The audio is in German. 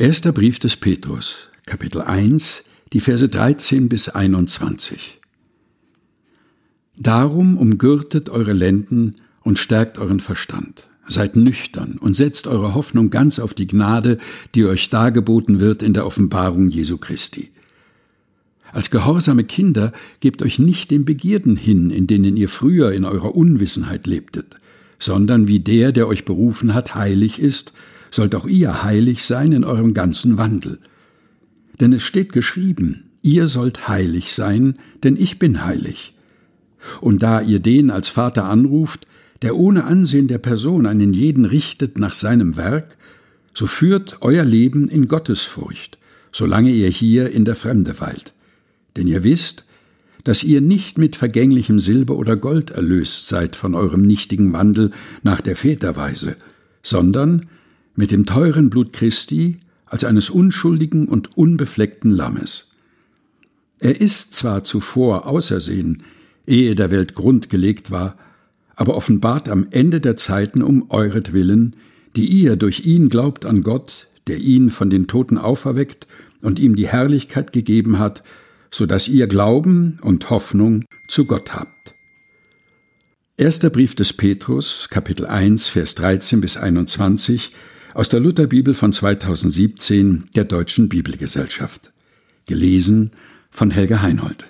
Erster Brief des Petrus, Kapitel 1, die Verse 13 bis 21. Darum umgürtet eure Lenden und stärkt euren Verstand. Seid nüchtern und setzt eure Hoffnung ganz auf die Gnade, die euch dargeboten wird in der Offenbarung Jesu Christi. Als gehorsame Kinder gebt euch nicht den Begierden hin, in denen ihr früher in eurer Unwissenheit lebtet, sondern wie der, der euch berufen hat, heilig ist, sollt auch ihr heilig sein in eurem ganzen Wandel. Denn es steht geschrieben, ihr sollt heilig sein, denn ich bin heilig. Und da ihr den als Vater anruft, der ohne Ansehen der Person einen jeden richtet nach seinem Werk, so führt euer Leben in Gottesfurcht, solange ihr hier in der Fremde weilt. Denn ihr wisst, dass ihr nicht mit vergänglichem Silber oder Gold erlöst seid von eurem nichtigen Wandel nach der Väterweise, sondern mit dem teuren Blut Christi als eines unschuldigen und unbefleckten Lammes. Er ist zwar zuvor ausersehen, ehe der Welt Grund gelegt war, aber offenbart am Ende der Zeiten um euretwillen, die ihr durch ihn glaubt an Gott, der ihn von den Toten auferweckt und ihm die Herrlichkeit gegeben hat, so dass ihr Glauben und Hoffnung zu Gott habt. Erster Brief des Petrus, Kapitel 1, Vers 13 bis 21 aus der Lutherbibel von 2017 der Deutschen Bibelgesellschaft. Gelesen von Helga Heinold.